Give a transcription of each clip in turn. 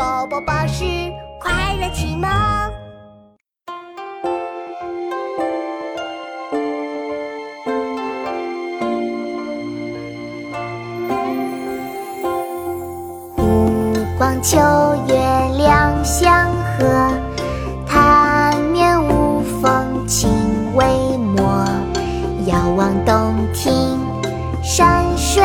宝宝巴士快乐启蒙。湖光秋月两相和，潭面无风镜未磨。遥望洞庭山水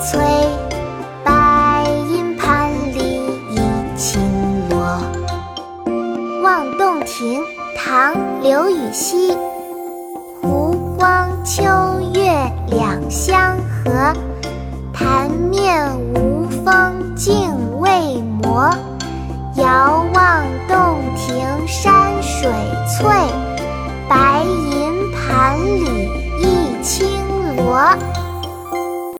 翠，白银盘里一青螺。《望洞庭》唐·刘禹锡。湖光秋月两相和，潭面无风镜未磨